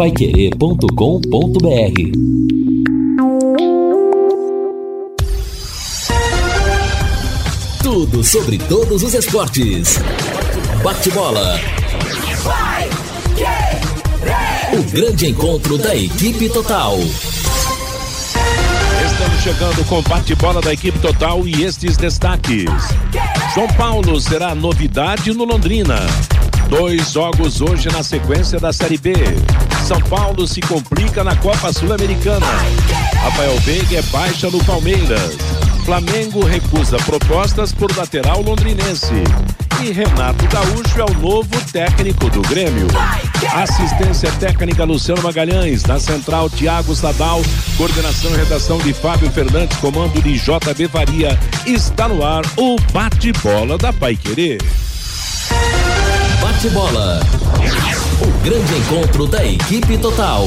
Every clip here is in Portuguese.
paiquerê.com.br Tudo sobre todos os esportes. Bate-bola. O grande encontro da equipe total. Estamos chegando com bate-bola da equipe total e estes destaques. São Paulo será novidade no Londrina. Dois jogos hoje na sequência da Série B. São Paulo se complica na Copa Sul-Americana. Rafael Veiga é baixa no Palmeiras. Flamengo recusa propostas por lateral londrinense. E Renato Gaúcho é o novo técnico do Grêmio. Assistência técnica Luciano Magalhães, na central Tiago Sadal, coordenação e redação de Fábio Fernandes, comando de JB Faria. Está no ar o bate-bola da Paiquerê. Bate-bola. O grande encontro da equipe total.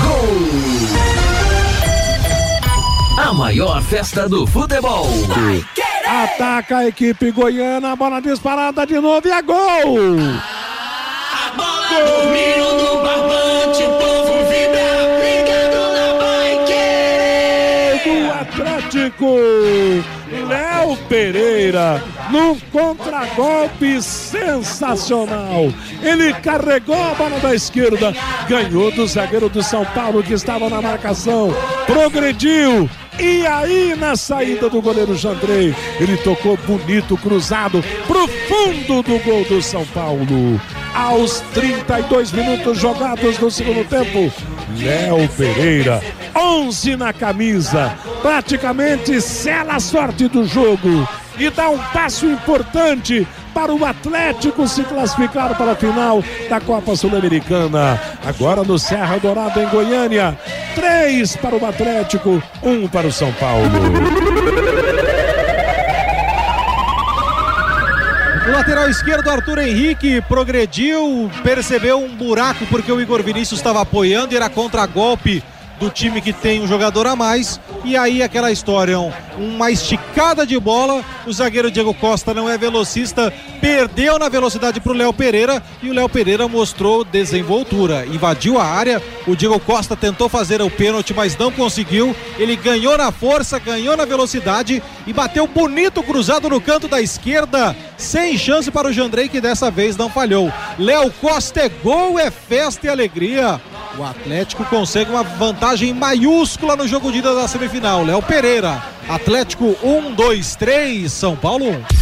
Gol! A maior festa do futebol. Ataca a equipe goiana, bola disparada de novo e é gol! A bola dormiu no barbante, o povo vibra, ligado na Do Atlético, Pereira, num contragolpe sensacional. Ele carregou a bola da esquerda, ganhou do zagueiro do São Paulo que estava na marcação, progrediu, e aí, na saída do goleiro Jandrei, ele tocou bonito, cruzado, pro fundo do gol do São Paulo. Aos 32 minutos jogados no segundo tempo, Léo Pereira, 11 na camisa, praticamente sela a sorte do jogo e dá um passo importante para o Atlético se classificar para a final da Copa Sul-Americana. Agora no Serra Dourada, em Goiânia. Três para o Atlético, um para o São Paulo. O lateral esquerdo, Arthur Henrique, progrediu, percebeu um buraco porque o Igor Vinícius estava apoiando e era contra-golpe do time que tem um jogador a mais. E aí aquela história, um, uma esticada de bola. O zagueiro Diego Costa não é velocista, perdeu na velocidade para o Léo Pereira e o Léo Pereira mostrou desenvoltura. Invadiu a área, o Diego Costa tentou fazer o pênalti, mas não conseguiu. Ele ganhou na força, ganhou na velocidade e bateu bonito cruzado no canto da esquerda, sem chance para o Jandrei, que dessa vez não falhou. Léo Costa é gol, é festa e alegria. O Atlético consegue uma vantagem maiúscula no jogo de ida da semifinal. Léo Pereira, Atlético 1, 2, 3, São Paulo 1.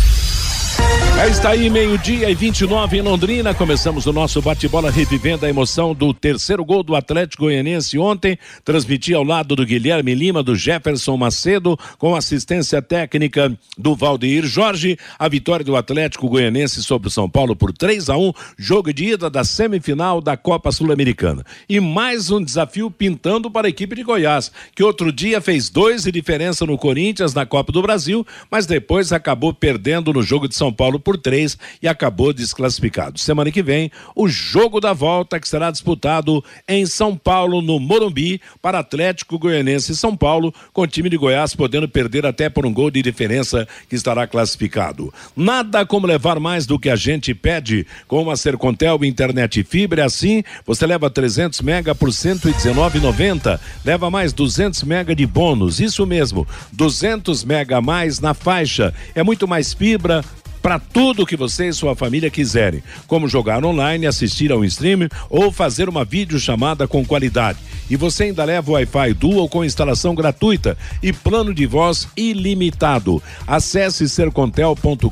É, está aí, meio-dia e 29 em Londrina. Começamos o nosso bate-bola revivendo a emoção do terceiro gol do Atlético Goianiense ontem. Transmiti ao lado do Guilherme Lima, do Jefferson Macedo, com assistência técnica do Valdeir Jorge. A vitória do Atlético Goianiense sobre o São Paulo por 3 a 1 jogo de ida da semifinal da Copa Sul-Americana. E mais um desafio pintando para a equipe de Goiás, que outro dia fez dois de diferença no Corinthians na Copa do Brasil, mas depois acabou perdendo no jogo de São Paulo por três e acabou desclassificado. Semana que vem, o jogo da volta que será disputado em São Paulo, no Morumbi, para Atlético Goianense e São Paulo, com o time de Goiás podendo perder até por um gol de diferença que estará classificado. Nada como levar mais do que a gente pede com uma Sercontel internet fibra, assim você leva 300 mega por 119,90, leva mais 200 mega de bônus, isso mesmo, 200 mega a mais na faixa. É muito mais fibra, para tudo que você e sua família quiserem, como jogar online, assistir ao streaming ou fazer uma videochamada com qualidade. E você ainda leva o Wi-Fi Dual com instalação gratuita e plano de voz ilimitado. Acesse sercontel.com.br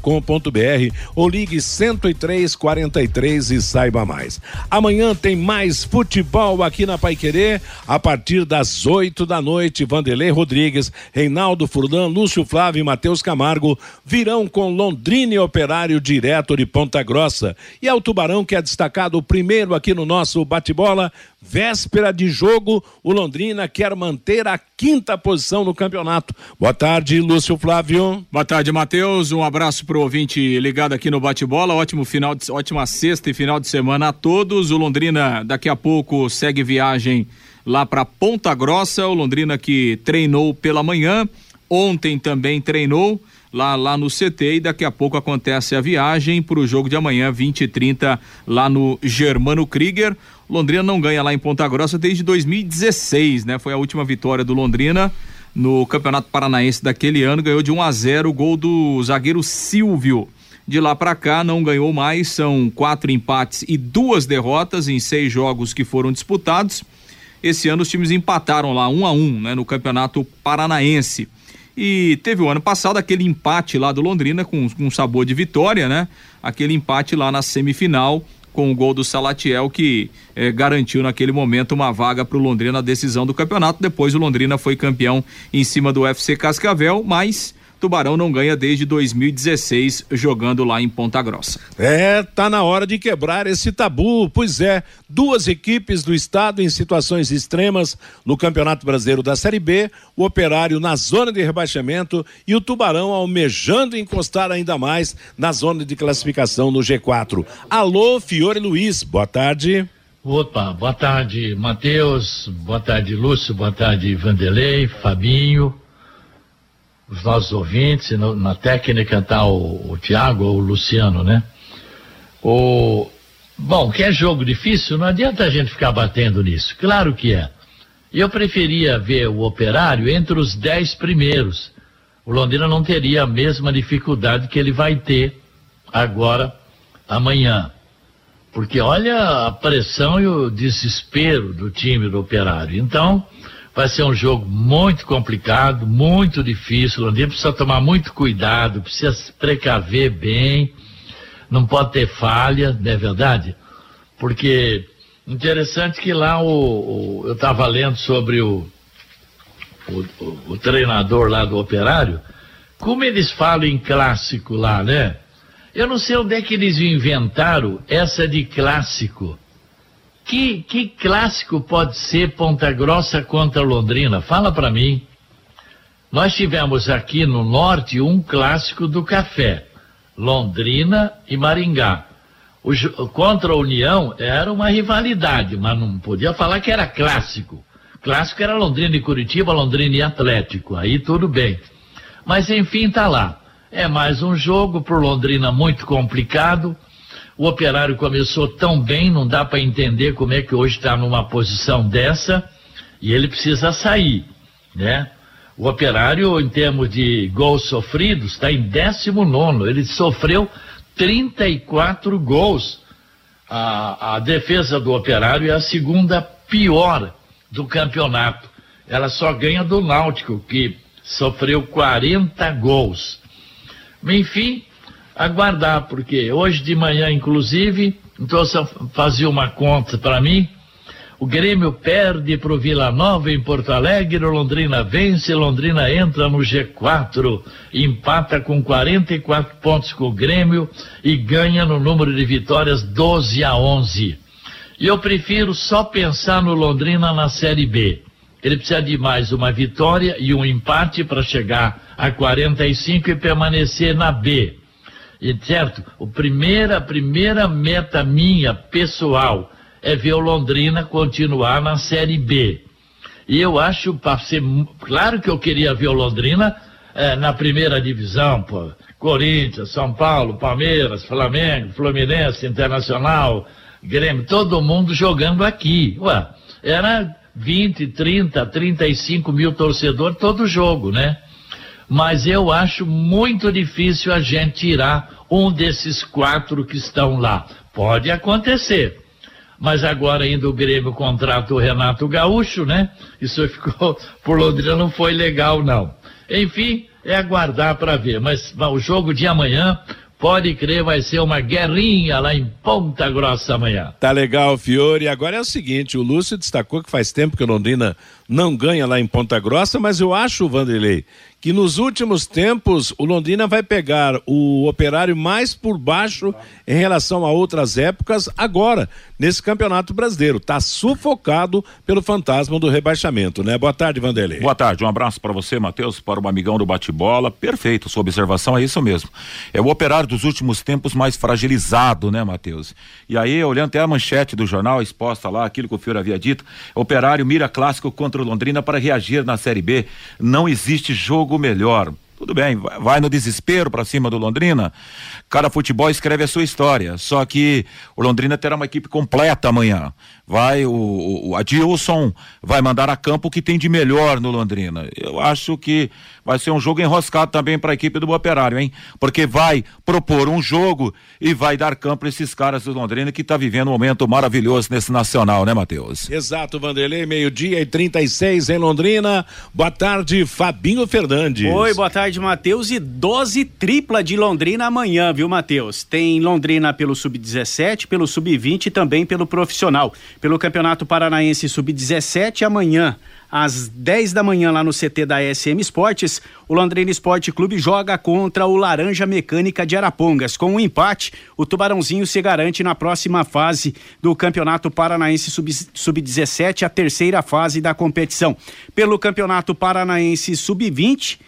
ou ligue 10343 e saiba mais. Amanhã tem mais futebol aqui na Paiquerê a partir das 8 da noite. Vanderlei Rodrigues, Reinaldo Furlan, Lúcio Flávio e Matheus Camargo virão com Londrina Operário direto de Ponta Grossa. E é o Tubarão que é destacado primeiro aqui no nosso bate-bola Véspera de jogo, o Londrina quer manter a quinta posição no campeonato. Boa tarde, Lúcio Flávio. Boa tarde, Matheus. Um abraço pro ouvinte ligado aqui no bate-bola. Ótimo final, de, ótima sexta e final de semana a todos. O Londrina daqui a pouco segue viagem lá para Ponta Grossa. O Londrina que treinou pela manhã, ontem também treinou lá, lá no CT e daqui a pouco acontece a viagem para o jogo de amanhã, 20 e 30, lá no Germano Krieger. Londrina não ganha lá em Ponta Grossa desde 2016, né? Foi a última vitória do Londrina no Campeonato Paranaense daquele ano, ganhou de 1 a 0 o gol do zagueiro Silvio. De lá para cá não ganhou mais, são quatro empates e duas derrotas em seis jogos que foram disputados. Esse ano os times empataram lá um a um, né, no Campeonato Paranaense. E teve o ano passado aquele empate lá do Londrina com, com sabor de vitória, né? Aquele empate lá na semifinal com o gol do Salatiel que eh, garantiu naquele momento uma vaga para o Londrina na decisão do campeonato. Depois o Londrina foi campeão em cima do FC Cascavel, mas Tubarão não ganha desde 2016 jogando lá em Ponta Grossa. É, tá na hora de quebrar esse tabu. Pois é, duas equipes do estado em situações extremas no Campeonato Brasileiro da Série B, o Operário na zona de rebaixamento e o Tubarão almejando encostar ainda mais na zona de classificação no G4. Alô, Fiore Luiz, boa tarde. Opa, boa tarde, Matheus, boa tarde, Lúcio, boa tarde, Vanderlei, Fabinho, os nossos ouvintes, no, na técnica está o, o Tiago ou o Luciano, né? O, bom, que é jogo difícil, não adianta a gente ficar batendo nisso. Claro que é. Eu preferia ver o operário entre os dez primeiros. O Londrina não teria a mesma dificuldade que ele vai ter agora, amanhã. Porque olha a pressão e o desespero do time do operário. Então, Vai ser um jogo muito complicado, muito difícil. Londrina precisa tomar muito cuidado, precisa se precaver bem, não pode ter falha, não é verdade? Porque interessante que lá o, o eu estava lendo sobre o, o, o, treinador lá do operário, como eles falam em clássico lá, né? Eu não sei onde é que eles inventaram essa de clássico. Que, que clássico pode ser Ponta Grossa contra Londrina? Fala para mim. Nós tivemos aqui no norte um clássico do café, Londrina e Maringá. O, contra a União era uma rivalidade, mas não podia falar que era clássico. Clássico era Londrina e Curitiba, Londrina e Atlético. Aí tudo bem. Mas enfim, tá lá. É mais um jogo pro Londrina muito complicado. O operário começou tão bem, não dá para entender como é que hoje está numa posição dessa e ele precisa sair, né? O operário, em termos de gols sofridos, está em 19. Ele sofreu 34 gols. A, a defesa do operário é a segunda pior do campeonato. Ela só ganha do Náutico, que sofreu 40 gols. Enfim, aguardar, porque hoje de manhã, inclusive, então fazia uma conta para mim. O Grêmio perde para o Vila Nova em Porto Alegre, Londrina vence, Londrina entra no G4, empata com 44 pontos com o Grêmio e ganha no número de vitórias 12 a 11. E eu prefiro só pensar no Londrina na Série B. Ele precisa de mais uma vitória e um empate para chegar a 45 e permanecer na B. E certo, o primeira, a primeira meta minha, pessoal, é ver o Londrina continuar na Série B. E eu acho, para ser. Claro que eu queria ver o Londrina é, na primeira divisão, pô. Corinthians, São Paulo, Palmeiras, Flamengo, Fluminense, Internacional, Grêmio, todo mundo jogando aqui. Ué, era 20, 30, 35 mil torcedores todo jogo, né? mas eu acho muito difícil a gente tirar um desses quatro que estão lá. Pode acontecer. Mas agora ainda o Grêmio contrata o Renato Gaúcho, né? Isso ficou, por Londrina não foi legal, não. Enfim, é aguardar para ver. Mas o jogo de amanhã, Pode crer, vai ser uma guerrinha lá em Ponta Grossa amanhã. Tá legal, Fiore. Agora é o seguinte: o Lúcio destacou que faz tempo que o Londrina não ganha lá em Ponta Grossa, mas eu acho, Vanderlei, que nos últimos tempos o Londrina vai pegar o operário mais por baixo em relação a outras épocas agora, nesse Campeonato Brasileiro. Está sufocado pelo fantasma do rebaixamento, né? Boa tarde, Vanderlei. Boa tarde, um abraço para você, Matheus, para o amigão do bate-bola. Perfeito, sua observação é isso mesmo. É o operário dos últimos tempos mais fragilizado, né, Matheus? E aí, olhando até a manchete do jornal exposta lá, aquilo que o Fiore havia dito, operário mira clássico contra o Londrina para reagir na Série B. Não existe jogo melhor. Tudo bem, vai, vai no desespero para cima do Londrina. Cada futebol escreve a sua história. Só que o Londrina terá uma equipe completa amanhã. Vai o, o Adilson vai mandar a campo o que tem de melhor no Londrina. Eu acho que vai ser um jogo enroscado também para a equipe do Operário, hein? Porque vai propor um jogo e vai dar campo a esses caras do Londrina que está vivendo um momento maravilhoso nesse nacional, né, Matheus? Exato, Vanderlei, meio-dia e 36 em Londrina. Boa tarde, Fabinho Fernandes. Oi, boa tarde, Matheus. E dose tripla de Londrina amanhã, viu, Matheus? Tem Londrina pelo Sub-17, pelo Sub-20 e também pelo profissional. Pelo Campeonato Paranaense Sub-17, amanhã às 10 da manhã lá no CT da SM Esportes, o Londrina Esporte Clube joga contra o Laranja Mecânica de Arapongas. Com um empate, o Tubarãozinho se garante na próxima fase do Campeonato Paranaense Sub-17, a terceira fase da competição. Pelo Campeonato Paranaense Sub-20,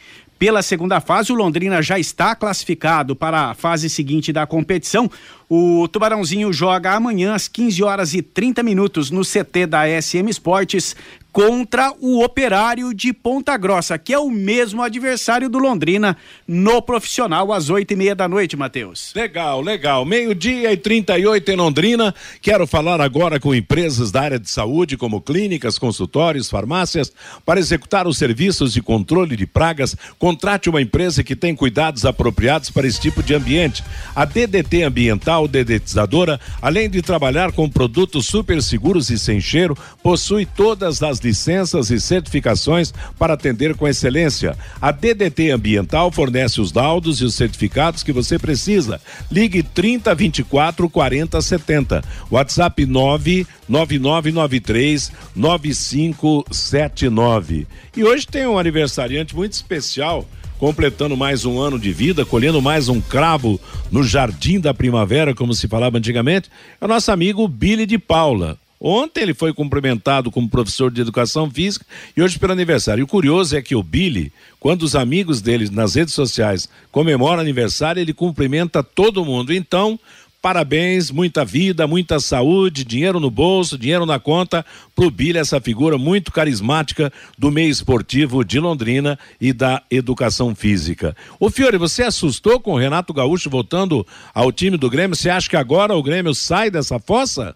pela segunda fase, o Londrina já está classificado para a fase seguinte da competição. O Tubarãozinho joga amanhã às 15 horas e 30 minutos no CT da SM Esportes contra o Operário de Ponta Grossa, que é o mesmo adversário do Londrina no profissional às oito e meia da noite, Matheus. Legal, legal. Meio-dia e 38 em Londrina. Quero falar agora com empresas da área de saúde, como clínicas, consultórios, farmácias, para executar os serviços de controle de pragas. Contrate uma empresa que tem cuidados apropriados para esse tipo de ambiente. A DDT Ambiental Dedetizadora, além de trabalhar com produtos super seguros e sem cheiro, possui todas as licenças e certificações para atender com excelência. A DDT Ambiental fornece os laudos e os certificados que você precisa. Ligue 30 24 40 70. WhatsApp 99993 9579. E hoje tem um aniversariante muito especial completando mais um ano de vida, colhendo mais um cravo no jardim da primavera, como se falava antigamente, é o nosso amigo Billy de Paula. Ontem ele foi cumprimentado como professor de educação física e hoje pelo aniversário. E o curioso é que o Billy, quando os amigos dele nas redes sociais comemoram aniversário, ele cumprimenta todo mundo. Então, Parabéns, muita vida, muita saúde, dinheiro no bolso, dinheiro na conta pro Billy, essa figura muito carismática do meio esportivo de Londrina e da educação física. O Fiore, você assustou com o Renato Gaúcho voltando ao time do Grêmio? Você acha que agora o Grêmio sai dessa fossa?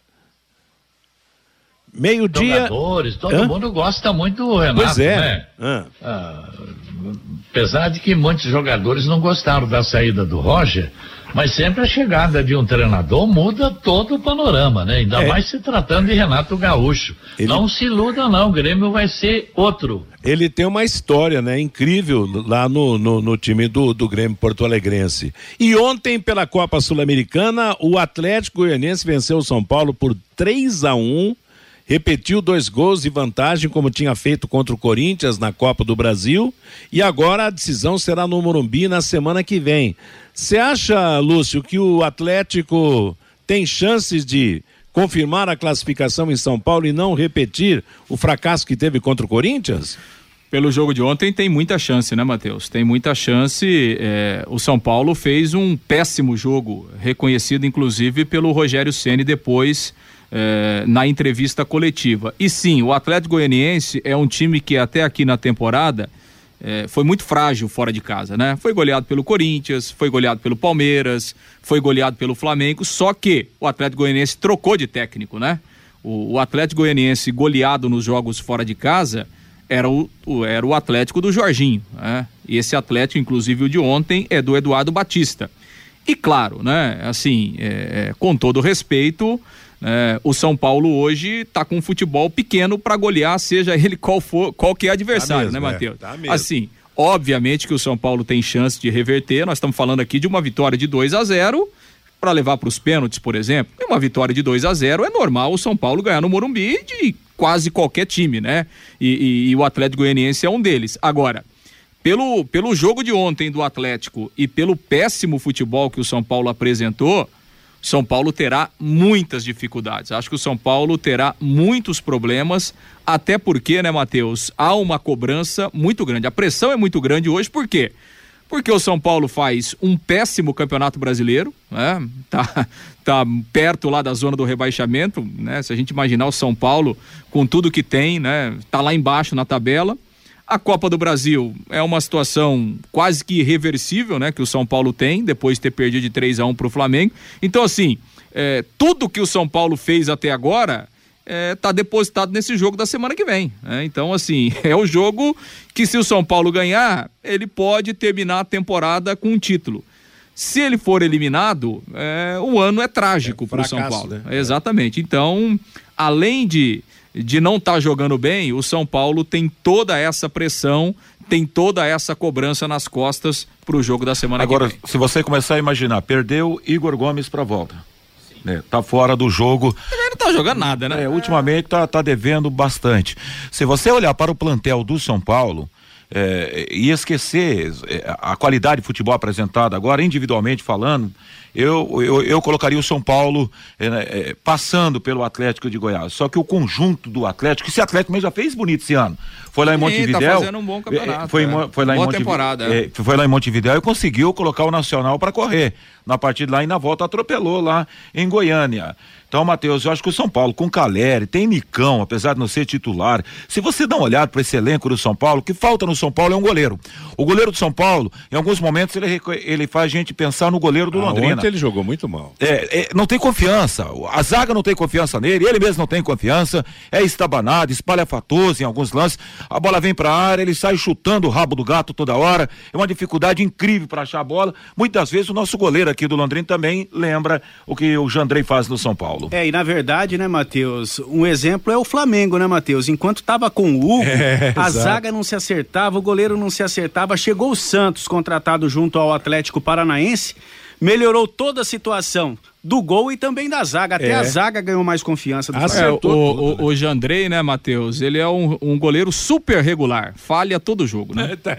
Meio-dia. Jogadores, todo Hã? mundo gosta muito do Renato, pois é. né? Ah, apesar de que muitos jogadores não gostaram da saída do Roger, mas sempre a chegada de um treinador muda todo o panorama, né? Ainda é. mais se tratando de Renato Gaúcho. Ele... Não se iluda, não. O Grêmio vai ser outro. Ele tem uma história, né? Incrível lá no, no, no time do, do Grêmio Porto Alegrense. E ontem, pela Copa Sul-Americana, o Atlético Goianiense venceu o São Paulo por 3 a 1 repetiu dois gols de vantagem, como tinha feito contra o Corinthians na Copa do Brasil, e agora a decisão será no Morumbi na semana que vem. Você acha, Lúcio, que o Atlético tem chances de confirmar a classificação em São Paulo e não repetir o fracasso que teve contra o Corinthians? Pelo jogo de ontem tem muita chance, né, Matheus? Tem muita chance. É, o São Paulo fez um péssimo jogo, reconhecido inclusive pelo Rogério Ceni depois é, na entrevista coletiva. E sim, o Atlético Goianiense é um time que até aqui na temporada é, foi muito frágil fora de casa, né? Foi goleado pelo Corinthians, foi goleado pelo Palmeiras, foi goleado pelo Flamengo, só que o Atlético Goianiense trocou de técnico, né? O, o Atlético Goianiense goleado nos jogos fora de casa era o, o, era o Atlético do Jorginho, né? E esse Atlético, inclusive o de ontem, é do Eduardo Batista. E claro, né? Assim, é, com todo respeito, é, o São Paulo hoje está com um futebol pequeno para golear, seja ele qual for, qualquer adversário, tá mesmo, né, Matheus? É, tá assim, obviamente que o São Paulo tem chance de reverter. Nós estamos falando aqui de uma vitória de 2 a 0 para levar para os pênaltis, por exemplo. E uma vitória de 2 a 0 é normal o São Paulo ganhar no Morumbi de quase qualquer time, né? E, e, e o Atlético Goianiense é um deles. Agora, pelo, pelo jogo de ontem do Atlético e pelo péssimo futebol que o São Paulo apresentou, são Paulo terá muitas dificuldades. Acho que o São Paulo terá muitos problemas, até porque, né, Matheus, há uma cobrança muito grande. A pressão é muito grande hoje, por quê? Porque o São Paulo faz um péssimo campeonato brasileiro, né? Tá, tá perto lá da zona do rebaixamento, né? Se a gente imaginar o São Paulo com tudo que tem, né? Tá lá embaixo na tabela. A Copa do Brasil é uma situação quase que irreversível, né? Que o São Paulo tem, depois de ter perdido de 3 a 1 para o Flamengo. Então, assim, é, tudo que o São Paulo fez até agora está depositado nesse jogo da semana que vem. né? Então, assim, é o jogo que se o São Paulo ganhar, ele pode terminar a temporada com um título. Se ele for eliminado, é, o ano é trágico para o São Paulo. né? Exatamente. Então, além de, de não estar jogando bem, o São Paulo tem toda essa pressão, tem toda essa cobrança nas costas para o jogo da semana Agora, que vem. se você começar a imaginar, perdeu Igor Gomes pra volta. Né, tá fora do jogo. Ele não tá jogando nada, né? É, ultimamente tá, tá devendo bastante. Se você olhar para o plantel do São Paulo é, e esquecer é, a qualidade de futebol apresentada agora, individualmente falando, eu, eu, eu colocaria o São Paulo é, né, é, passando pelo Atlético de Goiás. Só que o conjunto do Atlético, esse Atlético mesmo já fez bonito esse ano. Foi lá em tá Montevidéu. fazendo um bom campeonato, é, foi, em é. Mo- foi lá em Boa Montevi- temporada, é. foi lá em Montevidéu e conseguiu colocar o Nacional para correr na partida lá e na volta atropelou lá em Goiânia. Então, Matheus, eu acho que o São Paulo com Caleri, tem Nicão, apesar de não ser titular. Se você dá uma olhada para esse elenco do São Paulo, o que falta no São Paulo é um goleiro. O goleiro do São Paulo, em alguns momentos, ele, ele faz a gente pensar no goleiro do Ah, Londrina. Ontem ele jogou muito mal. É, é, não tem confiança. A zaga não tem confiança nele, ele mesmo não tem confiança. É estabanado, espalhafatoso em alguns lances. A bola vem pra área, ele sai chutando o rabo do gato toda hora. É uma dificuldade incrível para achar a bola. Muitas vezes o nosso goleiro aqui do Londrina também lembra o que o Jandrei faz no São Paulo. É, e na verdade, né, Matheus, um exemplo é o Flamengo, né, Matheus? Enquanto tava com o Hugo, É, a exato. zaga não se acertava, o goleiro não se acertava, chegou o Santos, contratado junto ao Atlético Paranaense, melhorou toda a situação do gol e também da zaga, até É. a zaga ganhou mais confiança do É, o, Flamengo. Acertou tudo, o, o Jandrei, né, Matheus? Ele é um, um goleiro super regular. Falha todo jogo, né? Tá,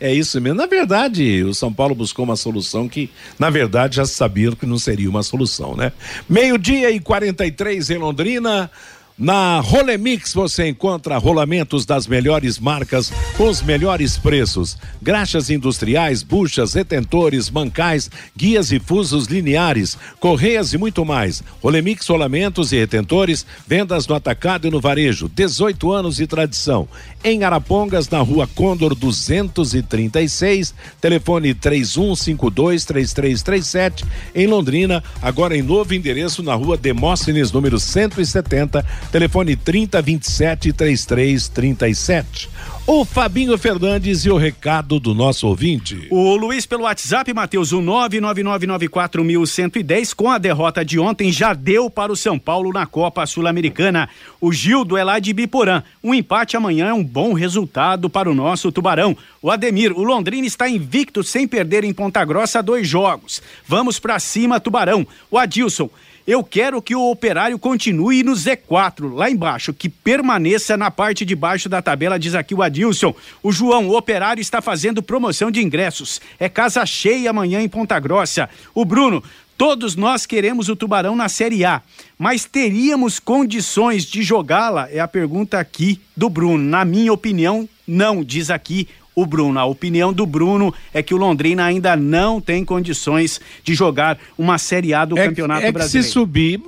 É isso mesmo. Na verdade, o São Paulo buscou uma solução que, na verdade, já sabiam que não seria uma solução, né? Meio-dia e 43 em Londrina. Na Rolemix você encontra rolamentos das melhores marcas com os melhores preços. Graxas industriais, buchas, retentores, mancais, guias e fusos lineares, correias e muito mais. Rolemix rolamentos e retentores, vendas no atacado e no varejo. 18 anos de tradição. Em Arapongas, na rua Condor 236, telefone 31523337. Em Londrina, agora em novo endereço na rua Demóstenes, número 170, telefone 30273337. O Fabinho Fernandes e o recado do nosso ouvinte. O Luiz pelo WhatsApp, Matheus, o 99994110, com a derrota de ontem, já deu para o São Paulo na Copa Sul-Americana. O Gildo é lá de Biporã. Um empate amanhã é um bom resultado para o nosso Tubarão. O Ademir, o Londrina está invicto sem perder em Ponta Grossa dois jogos. Vamos para cima, Tubarão. O Adilson, eu quero que o operário continue no Z4, lá embaixo, que permaneça na parte de baixo da tabela, diz aqui o Adilson. O João, o operário está fazendo promoção de ingressos. É casa cheia amanhã em Ponta Grossa. O Bruno, todos nós queremos o Tubarão na Série A, mas teríamos condições de jogá-la? É a pergunta aqui do Bruno. Na minha opinião, não, diz aqui o Bruno. A opinião do Bruno é que o Londrina ainda não tem condições de jogar uma Série A do É, Campeonato é que Brasileiro. se subir,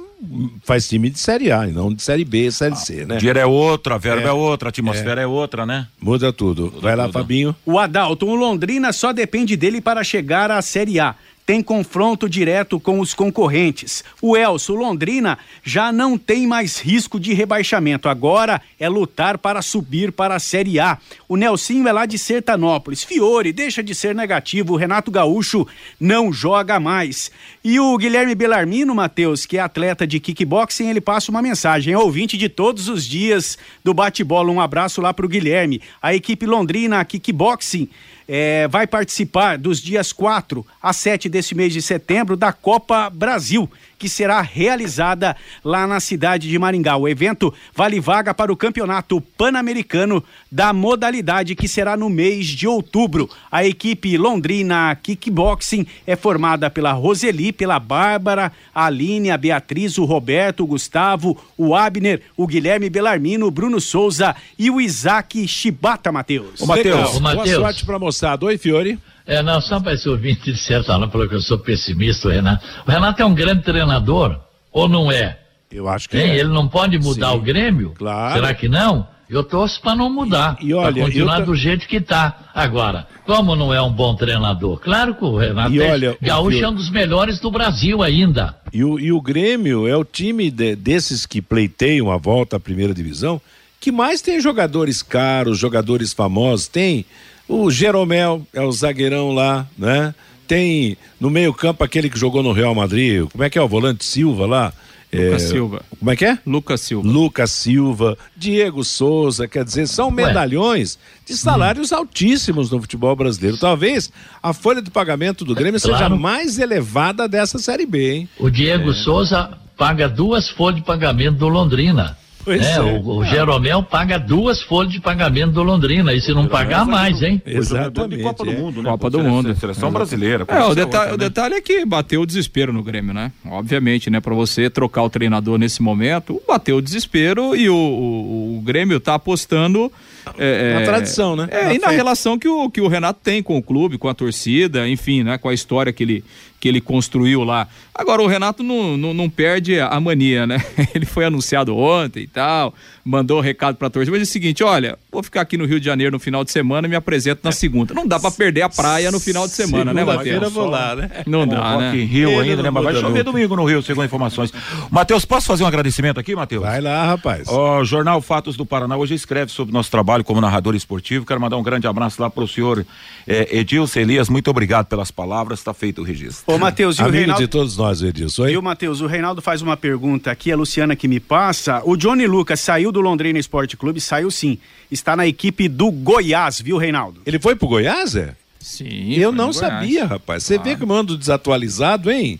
faz time de Série A, e não de Série B, Série C, né? O dinheiro é outro, a verba é, outra, a atmosfera é. outra, né? Muda tudo. Vai lá, Fabinho. O Adalton, o Londrina só depende dele para chegar à Série A. Tem confronto direto com os concorrentes. O Elso, Londrina, já não tem mais risco de rebaixamento. Agora é lutar para subir para a Série A. O Nelsinho é lá de Sertanópolis. Fiore deixa de ser negativo. O Renato Gaúcho não joga mais. E o Guilherme Belarmino, Matheus, que é atleta de kickboxing, ele passa uma mensagem. É ouvinte de todos os dias do bate-bola. Um abraço lá para o Guilherme. A equipe Londrina Kickboxing é, vai participar dos dias 4 a 7 desse mês de setembro da Copa Brasil, que será realizada lá na cidade de Maringá. O evento vale vaga para o Campeonato Pan-Americano da modalidade que será no mês de outubro. A equipe Londrina Kickboxing é formada pela Roseli, pela Bárbara, a Aline, a Beatriz, o Roberto, o Gustavo, o Abner, o Guilherme Belarmino, o Bruno Souza e o Isaac Shibata, Matheus. Ô, Matheus. Boa sorte pra moçada. Oi, Fiore. É, não, só para esse ouvinte de certa não falou que eu sou pessimista, o Renato. O Renato é um grande treinador, ou não é? Eu acho que Hein? é. Ele não pode mudar Sim, o Grêmio? claro. Será que não? Eu torço para não mudar. E- e olha, continuar eu do jeito que tá. Agora, como não é um bom treinador? Claro que o Renato E é- olha, o Gaúcho Fio- é um dos melhores do Brasil ainda. E o, e o Grêmio é o time de- desses que pleiteiam a volta à primeira divisão que mais tem jogadores caros, jogadores famosos. Tem o Jeromel, é o zagueirão lá, né? Tem no meio-campo aquele que jogou no Real Madrid. Como é que é o volante Silva lá? Lucas É, Silva. Como é que é? Lucas Silva. Lucas Silva, Diego Souza, quer dizer, são medalhões de salários altíssimos no futebol brasileiro. Talvez a folha de pagamento do Grêmio seja Claro. mais elevada dessa Série B, hein? O Diego Souza paga duas folhas de pagamento do Londrina. Pois É, é. O, o Jeromel paga duas folhas de pagamento do Londrina. E se não pagar mais, hein? Exatamente, Copa é. do Mundo, né? Copa Pô, do Mundo. Seleção brasileira. pô, É, o detalhe, outra, o né? detalhe é que bateu o desespero no Grêmio, né? Obviamente, né? Pra você trocar o treinador nesse momento, bateu o desespero e o, o, o Grêmio tá apostando. É, Na é, tradição, né? É, Na e na fé. relação que o, que o Renato tem com o clube, com a torcida, enfim, né? Com a história que ele, que ele construiu lá. Agora, o Renato não, não, não perde a mania, né? Ele foi anunciado ontem e tal, mandou um recado pra torcida, mas é o seguinte, olha, vou ficar aqui no Rio de Janeiro no final de semana e me apresento na segunda. Não dá pra perder a praia no final de semana, né, Segunda-feira Matheus? vou lá, né? Não dá, né? Rio Ele ainda, né? Mas vai chover domingo no Rio, segundo informações. Matheus, posso fazer um agradecimento aqui, Matheus? Vai lá, rapaz. O Jornal Fatos do Paraná hoje escreve sobre o nosso trabalho como narrador esportivo. Quero mandar um grande abraço lá pro senhor eh, Edilson Elias. Muito obrigado pelas palavras. Está feito o registro. Ô, Matheus, e o Amigo Reinaldo... de todos nós, Edilson. Oi? Viu, Matheus? O Reinaldo faz uma pergunta aqui, a Luciana que me passa. O Johnny Lucas saiu do Londrina Esporte Clube? Saiu sim. Está na equipe do Goiás, viu, Reinaldo? Ele foi pro Goiás, é? Sim. Eu não sabia, rapaz. Você vê que eu ando desatualizado, hein?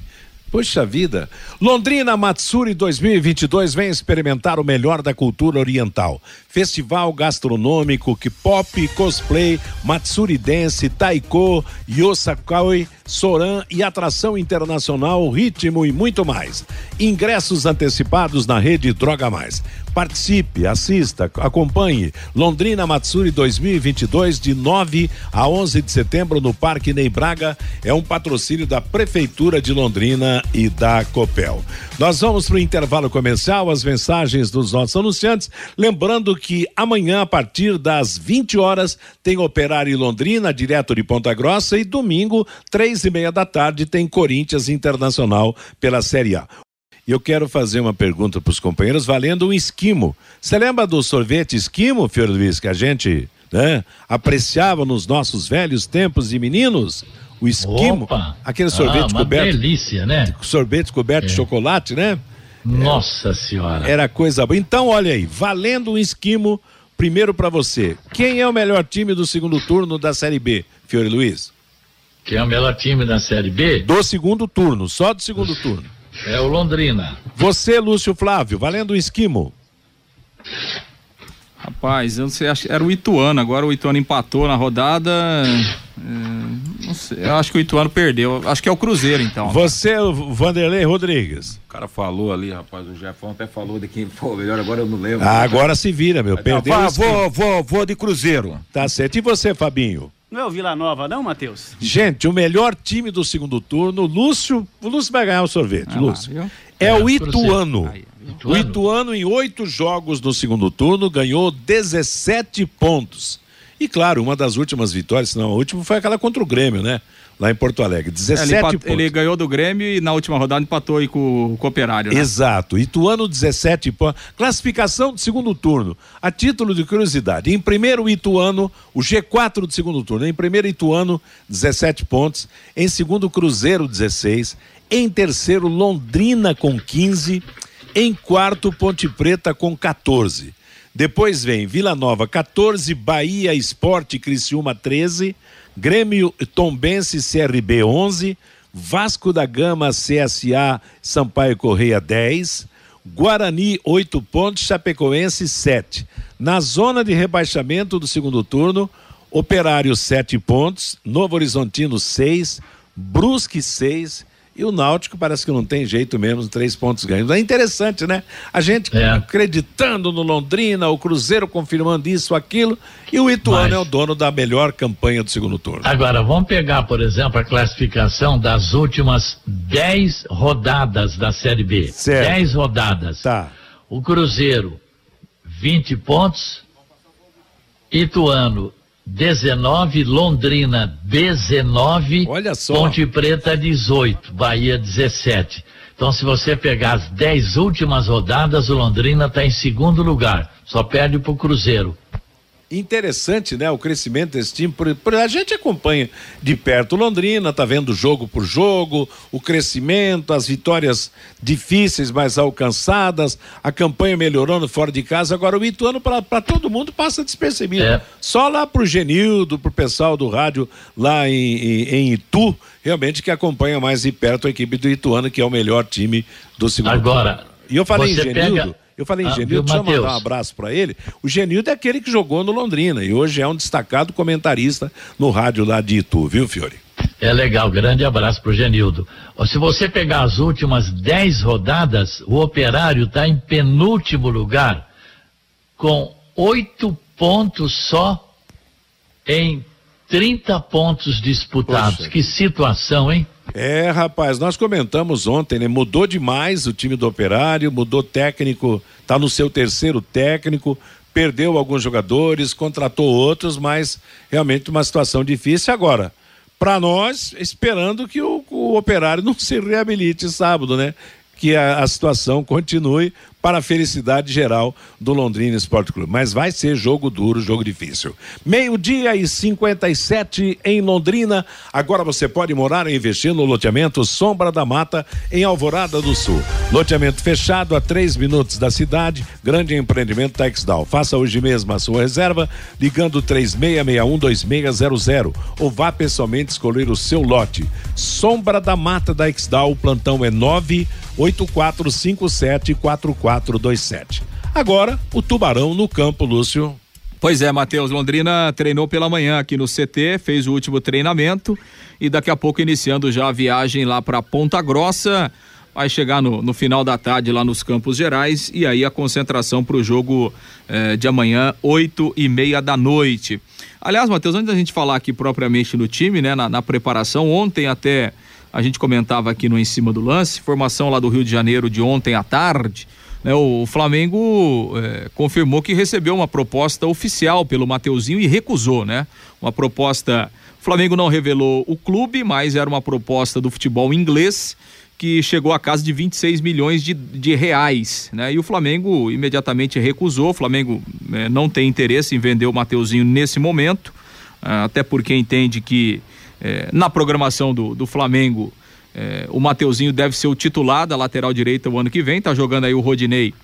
Poxa vida. Londrina Matsuri 2022 vem experimentar o melhor da cultura oriental. Festival gastronômico, K-pop, cosplay, Matsuri Dance, Taiko, Yosakoi, Soran e atração internacional, ritmo e muito mais. Ingressos antecipados na rede Droga Mais. Participe, assista, acompanhe Londrina Matsuri 2022 de 9 a 11 de setembro no Parque Ney Braga. É um patrocínio da Prefeitura de Londrina e da Copel. Nós vamos para o intervalo comercial, as mensagens dos nossos anunciantes. Lembrando que amanhã, a partir das 20 horas, tem Operário Londrina, direto de Ponta Grossa, e domingo, três e meia da tarde, tem Corinthians Internacional pela Série A. E eu quero fazer uma pergunta para os companheiros valendo um esquimo. Você lembra do sorvete esquimo, Fiore Luiz, que a gente né, apreciava nos nossos velhos tempos de meninos? O esquimo, Opa! aquele Ah, sorvete uma coberto, delícia, né? sorvete coberto de chocolate, né? Nossa senhora. Era coisa boa. Então, olha aí, valendo um esquimo, primeiro para você. Quem é o melhor time do segundo turno da Série B, Fiore Luiz? Quem é o melhor time da Série B? Do segundo turno, só do segundo turno. É o Londrina. Você, Lúcio Flávio, valendo um esquimo. Rapaz, eu não sei, acho que era o Ituano, agora o Ituano empatou na rodada. é, não sei, eu acho que o Ituano perdeu. Acho que é o Cruzeiro, então. Você, o Vanderlei Rodrigues. O cara falou ali, rapaz, o Jefão até falou de quem foi o melhor, agora eu não lembro. Ah, agora se vira, meu. Não, Perdeu o esquimo. vou, vou, vou de Cruzeiro. Tá certo. E você, Fabinho? Não é o Vila Nova, não, Matheus? Gente, o melhor time do segundo turno, Lúcio. O Lúcio vai ganhar o sorvete, Ah lá, Lúcio. viu? É, É, o. Ituano. Aí, O Ituano, em oito jogos no segundo turno, ganhou 17 pontos. E claro, uma das últimas vitórias, não, a última foi aquela contra o Grêmio, né? Lá em Porto Alegre. É, 17 ele, empat- pontos. ele ganhou do Grêmio e na última rodada empatou aí com o Cooperário. Né? Exato. Ituano 17 pontos. Classificação do segundo turno. A título de curiosidade. Em primeiro, Ituano, o G4 do segundo turno. Em primeiro, Ituano, 17 pontos. Em segundo, Cruzeiro, 16. Em terceiro, Londrina com 15. Em quarto, Ponte Preta com 14. Depois vem Vila Nova 14, Bahia Esporte Criciúma 13, Grêmio Tombense CRB 11, Vasco da Gama CSA Sampaio Correia 10, Guarani 8 pontos, Chapecoense 7. Na zona de rebaixamento do segundo turno, Operário 7 pontos, Novo Horizontino 6, Brusque 6 e o Náutico parece que não tem jeito mesmo, três pontos ganhos. É interessante, né? A gente É. acreditando no Londrina, o Cruzeiro confirmando isso, aquilo, e o Ituano Mas- é o dono da melhor campanha do segundo turno. Agora, vamos pegar, por exemplo, a classificação das últimas 10 rodadas da Série B. Certo. 10 rodadas. Tá. O Cruzeiro, 20 pontos. Ituano 19, Londrina 19, Olha só. Ponte Preta 18, Bahia 17. Então, se você pegar as 10 últimas rodadas, o Londrina está em segundo lugar, só perde para o Cruzeiro. Interessante, né? O crescimento desse time. Por, por- a gente acompanha de perto Londrina, tá vendo jogo por jogo, o crescimento, as vitórias difíceis, mas alcançadas, a campanha melhorando fora de casa. Agora o Ituano, para todo mundo, passa despercebido. É. Só lá pro Genildo, pro pessoal do rádio lá em, em, em Itu, realmente que acompanha mais de perto a equipe do Ituano, que é o melhor time do segundo Agora, turno. E eu falei Genildo. pega- Eu falei em Ah, Genildo, deixa eu mandar um abraço para ele. O Genildo é aquele que jogou no Londrina e hoje é um destacado comentarista no rádio lá de Itu, viu, Fiore? É legal, grande abraço pro Genildo. Se você pegar as últimas 10 rodadas, o Operário está em penúltimo lugar, com oito pontos só em 30 pontos disputados. Poxa. Que situação, hein? É, rapaz, nós comentamos ontem, né? Mudou demais o time do Operário, mudou técnico, tá no seu terceiro técnico, perdeu alguns jogadores, contratou outros, mas realmente uma situação difícil agora. Para nós, esperando que o, o Operário não se reabilite sábado, né? Que a, a situação continue para a felicidade geral do Londrina Esporte Clube. Mas vai ser jogo duro, jogo difícil. Meio-dia e 57 em Londrina. Agora você pode morar e investir no loteamento Sombra da Mata, em Alvorada do Sul. Loteamento fechado a três minutos da cidade. Grande empreendimento Texdal. Faça hoje mesmo a sua reserva, ligando 36612600 ou vá pessoalmente escolher o seu lote. Sombra da Mata da Exdal. O plantão é 984574427. Agora, o Tubarão no campo, Lúcio. Pois é, Matheus, Londrina treinou pela manhã aqui no CT, fez o último treinamento e daqui a pouco iniciando já a viagem lá para Ponta Grossa. Vai chegar no, no final da tarde lá nos Campos Gerais e aí a concentração para o jogo eh, de amanhã, oito e meia da noite. Aliás, Matheus, antes da gente falar aqui propriamente no time, né, na, na preparação, ontem até a gente comentava aqui no Em Cima do Lance, formação lá do Rio de Janeiro de ontem à tarde. Né, o Flamengo eh, confirmou que recebeu uma proposta oficial pelo Mateuzinho e recusou, né? Uma proposta. O Flamengo não revelou o clube, mas era uma proposta do futebol inglês que chegou a casa de 26 milhões de, de reais, né? E o Flamengo imediatamente recusou. O Flamengo eh, não tem interesse em vender o Mateuzinho nesse momento, ah, até porque entende que eh, na programação do, do Flamengo eh, o Mateuzinho deve ser o titular da lateral direita o ano que vem. Tá jogando aí o Rodinei.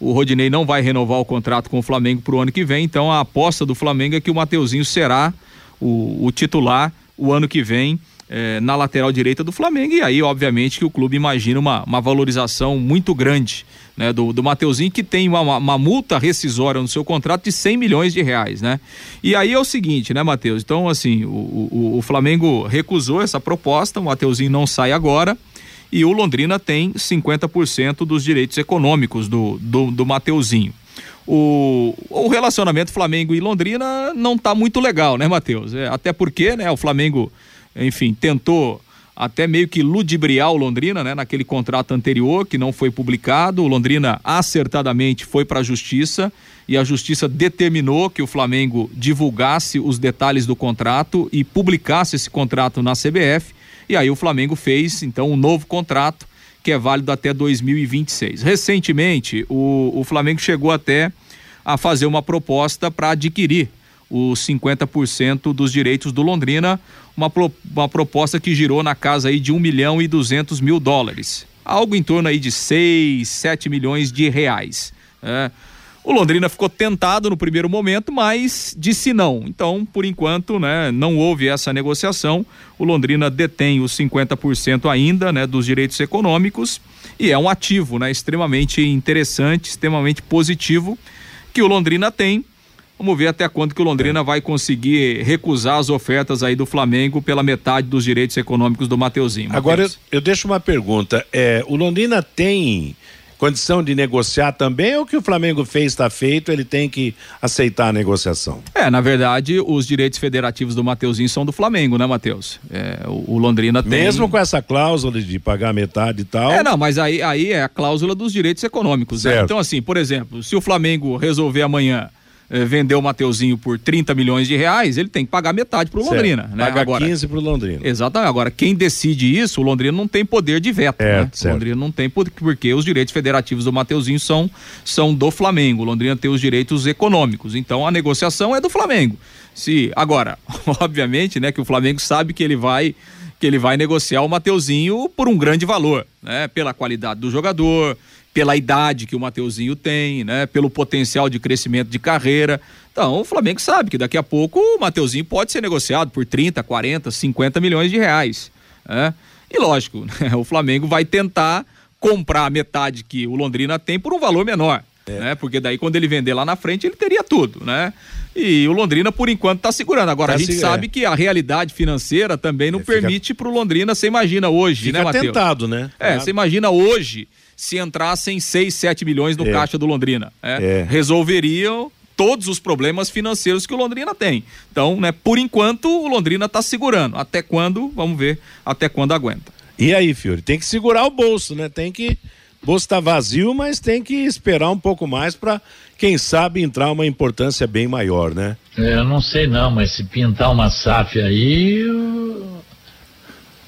O Rodinei não vai renovar o contrato com o Flamengo para o ano que vem, então a aposta do Flamengo é que o Mateuzinho será o, o titular o ano que vem eh, na lateral direita do Flamengo. E aí, obviamente, que o clube imagina uma, uma valorização muito grande né, do, do Mateuzinho, que tem uma, uma, multa rescisória no seu contrato de 100 milhões de reais, né? E aí é o seguinte, né, Matheus? Então, assim, o, o, o Flamengo recusou essa proposta, o Mateuzinho não sai agora e o Londrina tem 50% dos direitos econômicos do, do, do Mateuzinho. O, o relacionamento Flamengo e Londrina não tá muito legal, né, Matheus? É, até porque, né, o Flamengo, enfim, tentou até meio que ludibriar o Londrina, né, naquele contrato anterior que não foi publicado. O Londrina acertadamente foi para a justiça e a justiça determinou que o Flamengo divulgasse os detalhes do contrato e publicasse esse contrato na CBF. E aí o Flamengo fez então um novo contrato que é válido até 2026. Recentemente, o, o Flamengo chegou até a fazer uma proposta para adquirir os 50% dos direitos do Londrina, uma, pro- uma proposta que girou na casa aí de 1 milhão e 200 mil dólares. Algo em torno aí de 6, 7 milhões de reais. né? O Londrina ficou tentado no primeiro momento, mas disse não. Então, por enquanto, né, não houve essa negociação. O Londrina detém os 50% ainda, né, dos direitos econômicos e é um ativo, né, extremamente interessante, extremamente positivo que o Londrina tem. Vamos ver até quando que o Londrina vai conseguir recusar as ofertas aí do Flamengo pela metade dos direitos econômicos do Mateuzinho. Agora eu, eu deixo uma pergunta. É, o Londrina tem condição de negociar também ou o que o Flamengo fez está feito, ele tem que aceitar a negociação? É, na verdade, os direitos federativos do Mateuzinho são do Flamengo, né, Matheus? É, o, o Londrina tem. Mesmo com essa cláusula de pagar metade e tal. É, não, mas aí, aí é a cláusula dos direitos econômicos. né? Então, assim, por exemplo, se o Flamengo resolver amanhã vendeu o Mateuzinho por 30 milhões de reais, ele tem que pagar metade pro Certo. Londrina, né? Paga Agora, 15 pro Londrina. Exatamente. Agora, quem decide isso, o Londrina não tem poder de veto, É, né? certo. O Londrina não tem por- porque os direitos federativos do Mateuzinho são, são do Flamengo. O Londrina tem os direitos econômicos. Então a negociação é do Flamengo. Se agora, obviamente, né, que o Flamengo sabe que ele vai que ele vai negociar o Mateuzinho por um grande valor, né? Pela qualidade do jogador, pela idade que o Mateuzinho tem, né? Pelo potencial de crescimento de carreira. Então, o Flamengo sabe que daqui a pouco o Mateuzinho pode ser negociado por 30, 40, 50 milhões de reais. né? E lógico, né, o Flamengo vai tentar comprar a metade que o Londrina tem por um valor menor. Né? Porque daí quando ele vender lá na frente ele teria tudo, né? E o Londrina por enquanto está segurando. Agora Tá a gente se- sabe é. que a realidade financeira também não É, fica- permite para o Londrina. Você imagina hoje, Fica né, Matheus? tentado, né? É, Claro. você imagina hoje se entrassem 6, 7 milhões no É. caixa do Londrina. né? É. Resolveriam todos os problemas financeiros que o Londrina tem. Então, né, por enquanto, o Londrina está segurando. Até quando? Vamos ver até quando aguenta. E aí, Fiore, tem que segurar o bolso, né? Tem que. O bolso tá vazio, mas tem que esperar um pouco mais para quem sabe entrar uma importância bem maior, né? É, Eu não sei não, mas se pintar uma SAF aí, o,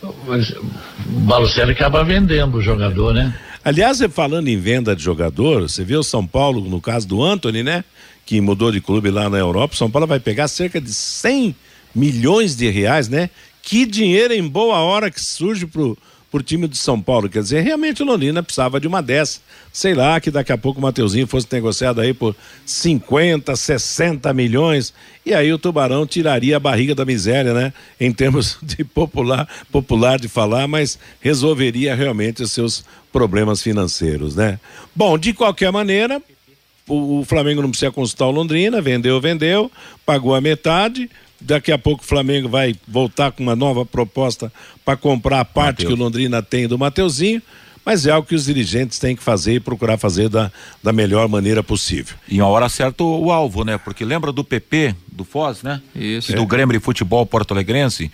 o Balucelli acaba vendendo o jogador, né? Aliás, falando em venda de jogador, você viu o São Paulo, no caso do Anthony, né? Que mudou de clube lá na Europa. São Paulo vai pegar cerca de 100 milhões de reais, né? Que dinheiro em boa hora que surge pro, pro time do São Paulo. Quer dizer, realmente o Londrina precisava de uma dessa. Sei lá, que daqui a pouco o Mateuzinho fosse negociado aí por 50, 60 milhões. E aí o Tubarão tiraria a barriga da miséria, né? Em termos de popular, popular de falar, mas resolveria realmente os seus problemas financeiros, né? Bom, de qualquer maneira, o, o Flamengo não precisa consultar o Londrina, vendeu, vendeu, pagou a metade. Daqui a pouco o Flamengo vai voltar com uma nova proposta para comprar a parte que o Londrina tem do Mateuzinho, mas é algo que os dirigentes têm que fazer e procurar fazer da, da melhor maneira possível. E a hora certa o, o alvo, né? Porque lembra do PP, do Foz, né? Isso. E do Grêmio de Futebol Porto Alegrense?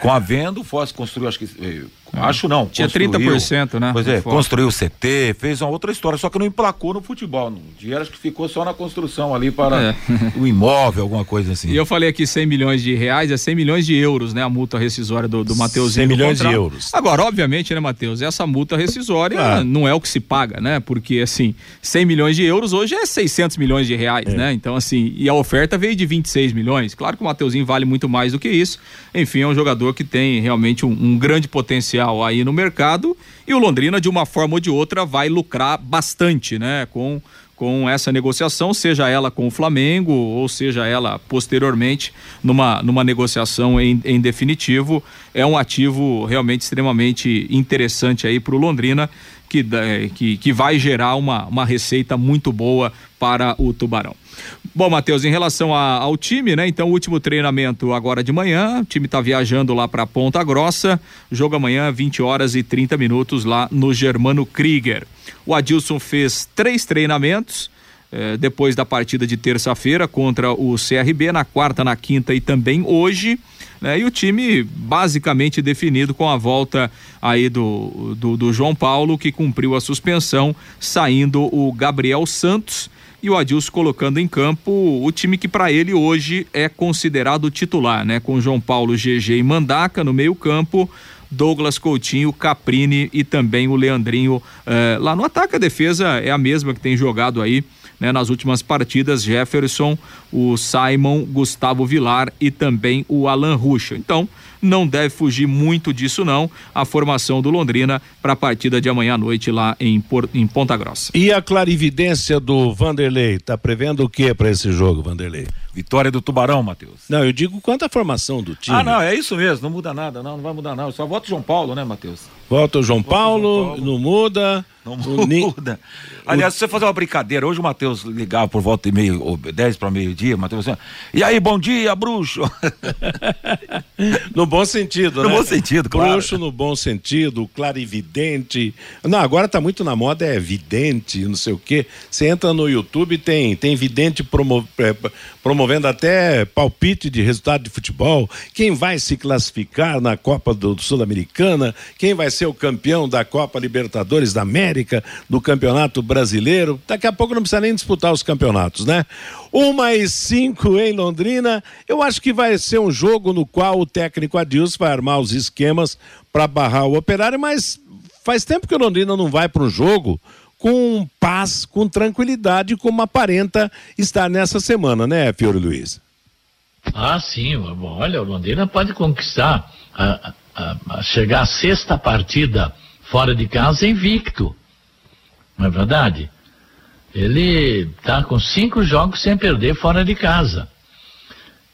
Com a venda, o Foz construiu, acho que. Eh, Acho não. Tinha construiu. 30%, né, Pois é, construiu o CT, fez uma outra história, só que não emplacou no futebol. O dinheiro acho que ficou só na construção ali para É. o imóvel, alguma coisa assim. E eu falei aqui 100 milhões de reais, é 100 milhões de euros, né? A multa rescisória do, do Mateuzinho. 100 no milhões de euros. Agora, obviamente, né, Matheus, essa multa rescisória Claro. não é o que se paga, né? Porque, assim, 100 milhões de euros hoje é 600 milhões de reais, né? Então, assim, e a oferta veio de 26 milhões. Claro que o Mateuzinho vale muito mais do que isso. Enfim, é um jogador que tem realmente um, um grande potencial aí no mercado e o Londrina, de uma forma ou de outra, vai lucrar bastante, né? Com com essa negociação, seja ela com o Flamengo ou seja ela posteriormente numa, numa negociação em, em definitivo, é um ativo realmente extremamente interessante aí para o Londrina que, dá- que, que vai gerar uma, uma receita muito boa para o Tubarão. Bom, Matheus, em relação a- ao time, né? Então, último treinamento agora de manhã, o time está viajando lá para Ponta Grossa, jogo amanhã 20 horas e 30 minutos lá no Germano Krieger. O Adilson fez três treinamentos, eh, depois da partida de terça-feira contra o CRB, na quarta, na quinta e também hoje. né? E o time basicamente definido com a volta aí do, do, do João Paulo, que cumpriu a suspensão, saindo o Gabriel Santos e o Adilson colocando em campo o time que para ele hoje é considerado titular, né? Com João Paulo, GG e Mandaca no meio-campo. Douglas Coutinho, Caprini e também o Leandrinho eh, lá no ataque. A defesa é a mesma que tem jogado aí né, nas últimas partidas: Jefferson, o Simon, Gustavo Vilar e também o Alan Ruxa. Então, não deve fugir muito disso, não. A formação do Londrina para a partida de amanhã à noite lá em, em Ponta Grossa. E a clarividência do Vanderlei, tá prevendo o que para esse jogo, Vanderlei? Vitória do Tubarão, Matheus. Não, eu digo quanto à formação do time. Ah, não, é isso mesmo, não muda nada, não, não vai mudar nada. Só vota o João Paulo, né, Matheus? Volta o João Paulo, Paulo. não muda. Não O muda. Aliás, se você fazer uma brincadeira, hoje o Matheus ligava por volta de meio, ou 10 para meio-dia, Matheus assim, e aí, bom dia, bruxo. No bom sentido, No né? bom sentido, claro. Bruxo no bom sentido, clarividente. Não, agora tá muito na moda, é vidente, não sei o quê. Você entra no YouTube, tem, tem vidente promo- é, promovendo até palpite de resultado de futebol. Quem vai se classificar na Copa do Sul-Americana? Quem vai ser o campeão da Copa Libertadores da América? América, do Campeonato Brasileiro. Daqui a pouco não precisa nem disputar os campeonatos, né? Uma e cinco em Londrina. Eu acho que vai ser um jogo no qual o técnico Adilson vai armar os esquemas para barrar o operário, mas faz tempo que o Londrina não vai para um jogo com paz, com tranquilidade, como aparenta estar nessa semana, né, Fiore Luiz? Ah, sim. Olha, o Londrina pode conquistar, a, a, a chegar à sexta partida fora de casa invicto. Não é verdade? Ele está com cinco jogos sem perder fora de casa.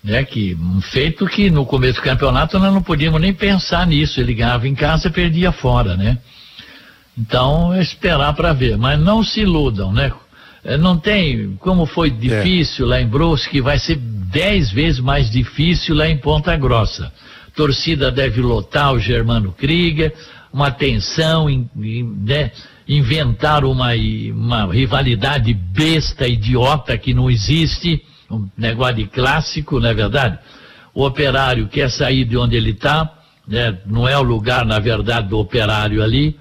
Né, que, um feito que no começo do campeonato nós não podíamos nem pensar nisso. Ele ganhava em casa e perdia fora, né? Então, esperar para ver. Mas não se iludam, né? É, Não tem, como foi difícil lá em Brusque, vai ser dez vezes mais difícil lá em Ponta Grossa. Torcida deve lotar o Germano Krieger, uma tensão, in- in- né? inventar uma, uma rivalidade besta, idiota que não existe, um negócio de clássico, não é verdade? O operário quer sair de onde ele está, né? não é o lugar, na verdade, do operário ali.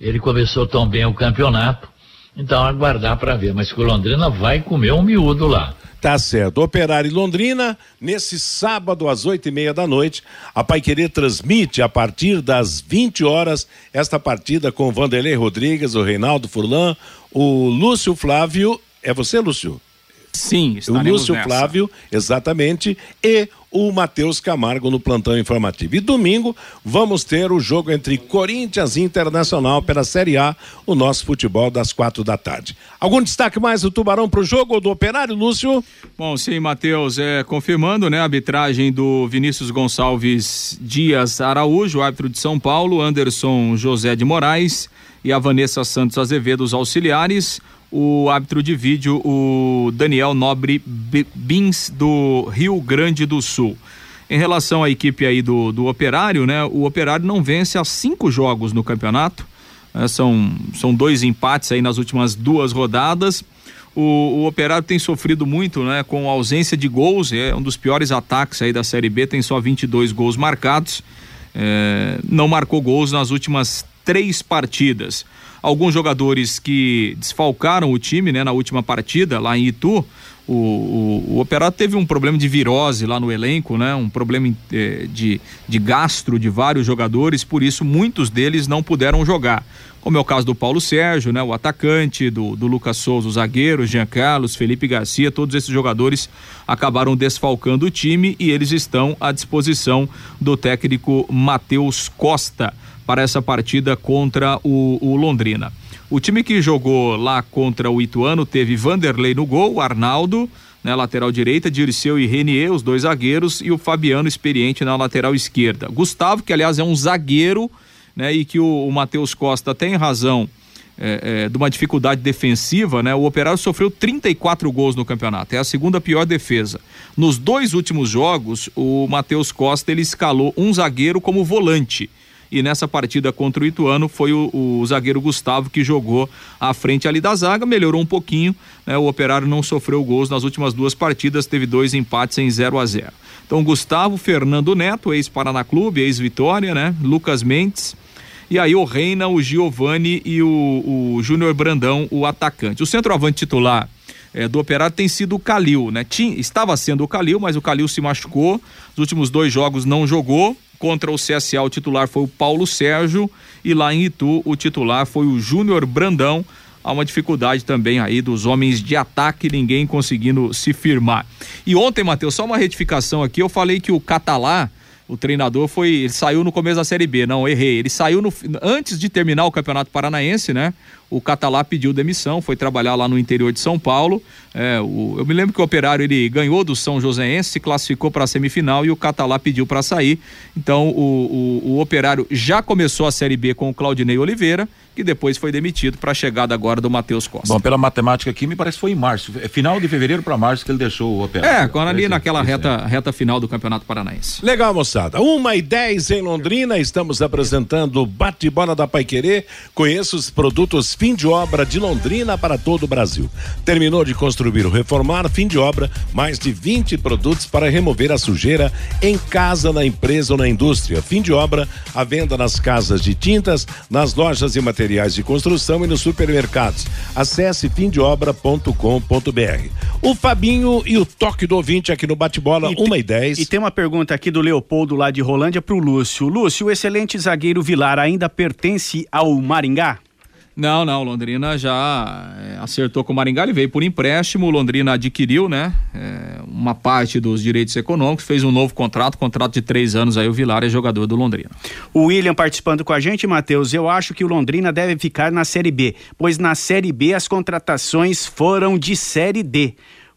Ele começou tão bem o campeonato. Então, aguardar para ver. Mas que o Londrina vai comer um miúdo lá. Tá certo. Operário Londrina, nesse sábado às oito e meia da noite, a Pai Querer transmite a partir das 20 horas esta partida com Vanderlei Rodrigues, o Reinaldo Furlan, o Lúcio Flávio. É você, Lúcio? Sim, O Lúcio nessa. Flávio, exatamente, e o Matheus Camargo no plantão informativo. E domingo vamos ter o jogo entre Corinthians e Internacional pela Série A, o nosso futebol das quatro da tarde. Algum destaque mais do Tubarão para o jogo ou do Operário, Lúcio? Bom, sim, Matheus, é, confirmando né, a arbitragem do Vinícius Gonçalves Dias Araújo, árbitro de São Paulo, Anderson José de Moraes e a Vanessa Santos Azevedo, os auxiliares. O árbitro de vídeo, o Daniel Nobre Bins, do Rio Grande do Sul. Em relação à equipe aí do, do Operário, né? O Operário não vence há cinco jogos no campeonato. né, são, são dois empates aí nas últimas duas rodadas. O, o Operário tem sofrido muito, né, com a ausência de gols, é um dos piores ataques aí da Série B, tem só 22 gols marcados. É, não marcou gols nas últimas três partidas. Alguns jogadores que desfalcaram o time, né, na última partida lá em Itu. O, o, o Operário teve um problema de virose lá no elenco, né? Um problema eh, de, de gastro de vários jogadores, por isso muitos deles não puderam jogar. Como é o caso do Paulo Sérgio, né? O atacante, do, do Lucas Souza, o zagueiro, Jean Carlos, Felipe Garcia, todos esses jogadores acabaram desfalcando o time e eles estão à disposição do técnico Matheus Costa para essa partida contra o, o Londrina. O time que jogou lá contra o Ituano teve Vanderlei no gol, Arnaldo, né, lateral direita, Dirceu e Renier, os dois zagueiros, e o Fabiano experiente na lateral esquerda. Gustavo, que aliás é um zagueiro, né, e que o, o Matheus Costa tem razão é, é, de uma dificuldade defensiva, né? O Operário sofreu 34 gols no campeonato, é a segunda pior defesa. Nos dois últimos jogos, o Matheus Costa ele escalou um zagueiro como volante e nessa partida contra o Ituano foi o, o zagueiro Gustavo que jogou à frente ali da zaga, melhorou um pouquinho, né? O Operário não sofreu gols nas últimas duas partidas, teve dois empates em 0 a 0. Então Gustavo, Fernando Neto, ex-Paraná Clube, ex-Vitória, né? Lucas Mendes, e aí o Reina, o Giovani e o, o Júnior Brandão, o atacante. O centroavante titular eh, do Operário tem sido o Calil, né? Tinha, estava sendo o Calil, mas o Calil se machucou. Os últimos dois jogos não jogou. Contra o CSA, o titular foi o Paulo Sérgio. E lá em Itu, o titular foi o Júnior Brandão. Há uma dificuldade também aí dos homens de ataque, ninguém conseguindo se firmar. E ontem, Matheus, só uma retificação aqui, eu falei que o Catalá, o treinador foi, ele saiu no começo da Série B, não, errei. Ele saiu no, antes de terminar o Campeonato Paranaense, né? O Catalá pediu demissão, foi trabalhar lá no interior de São Paulo. É, o, eu me lembro que o Operário ele ganhou do São Joséense, se classificou para a semifinal e o Catalá pediu para sair. Então o, o, o Operário já começou a Série B com o Claudinei Oliveira, que depois foi demitido para a chegada agora do Matheus Costa. Bom, pela matemática aqui, me parece que foi em março. É final de fevereiro para março que ele deixou o operário. É, quando ali naquela esse- reta, reta final do Campeonato Paranaense. Legal, moçada. Uma e dez em Londrina, estamos apresentando o Bate-Bola da Paiquerê. Conheça os produtos fim de obra de Londrina para todo o Brasil. Terminou de construir ou reformar, fim de obra, mais de 20 produtos para remover a sujeira em casa, na empresa ou na indústria. Fim de obra, a venda nas casas de tintas, nas lojas e materiais materiais de construção e nos supermercados. Acesse fimdeobra.com.br. O Fabinho e o toque do ouvinte aqui no Bate-Bola, 1 e 10. E tem uma pergunta aqui do Leopoldo lá de Rolândia pro Lúcio. Lúcio, o excelente zagueiro Vilar ainda pertence ao Maringá? Não, não, Londrina já é, acertou com o Maringá, ele veio por empréstimo, Londrina adquiriu, né, é, uma parte dos direitos econômicos, fez um novo contrato, contrato de três anos, aí o Vilar é jogador do Londrina. O William participando com a gente, Matheus, eu acho que o Londrina deve ficar na Série B, pois na Série B as contratações foram de Série D.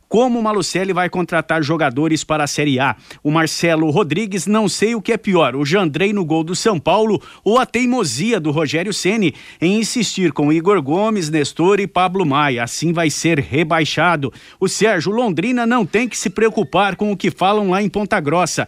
Como o Malucelli vai contratar jogadores para a Série A? O Marcelo Rodrigues, não sei o que é pior, o Jandrei no gol do São Paulo ou a teimosia do Rogério Ceni em insistir com Igor Gomes, Nestor e Pablo Maia. Assim vai ser rebaixado. O Sérgio Londrina não tem que se preocupar com o que falam lá em Ponta Grossa.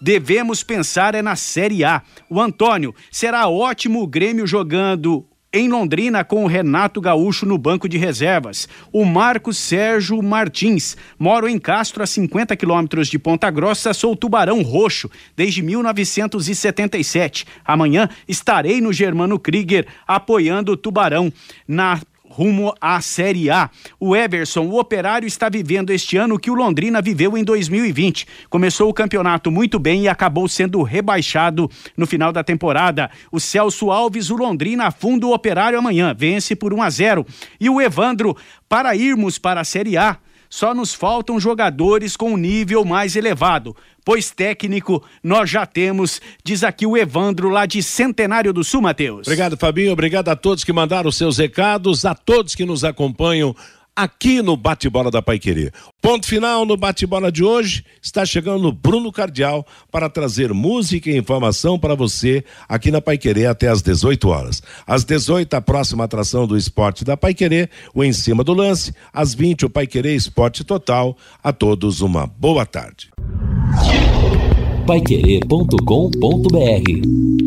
Devemos pensar é na Série A. O Antônio, será ótimo o Grêmio jogando em Londrina com o Renato Gaúcho no banco de reservas. O Marcos Sérgio Martins, moro em Castro, a 50 quilômetros de Ponta Grossa, sou tubarão roxo desde 1977. Amanhã estarei no Germano Krieger apoiando o tubarão na rumo à Série A. O Everson, o operário, está vivendo este ano que o Londrina viveu em 2020. Começou o campeonato muito bem e acabou sendo rebaixado no final da temporada. O Celso Alves, o Londrina afunda o operário amanhã, vence por 1 a 0. E o Evandro, para irmos para a Série A, só nos faltam jogadores com um nível mais elevado, pois técnico nós já temos, diz aqui o Evandro lá de Centenário do Sul, Matheus. Obrigado, Fabinho. Obrigado a todos que mandaram seus recados, a todos que nos acompanham aqui no Bate-Bola da Pai Querer. Ponto final no Bate-Bola de hoje. Está chegando Bruno Cardial para trazer música e informação para você aqui na Pai Querer até às 18 horas. Às 18, a próxima atração do esporte da Pai Querer, o Em Cima do Lance. Às 20, o Pai Querer Esporte Total. A todos uma boa tarde. Paiquerê.com.br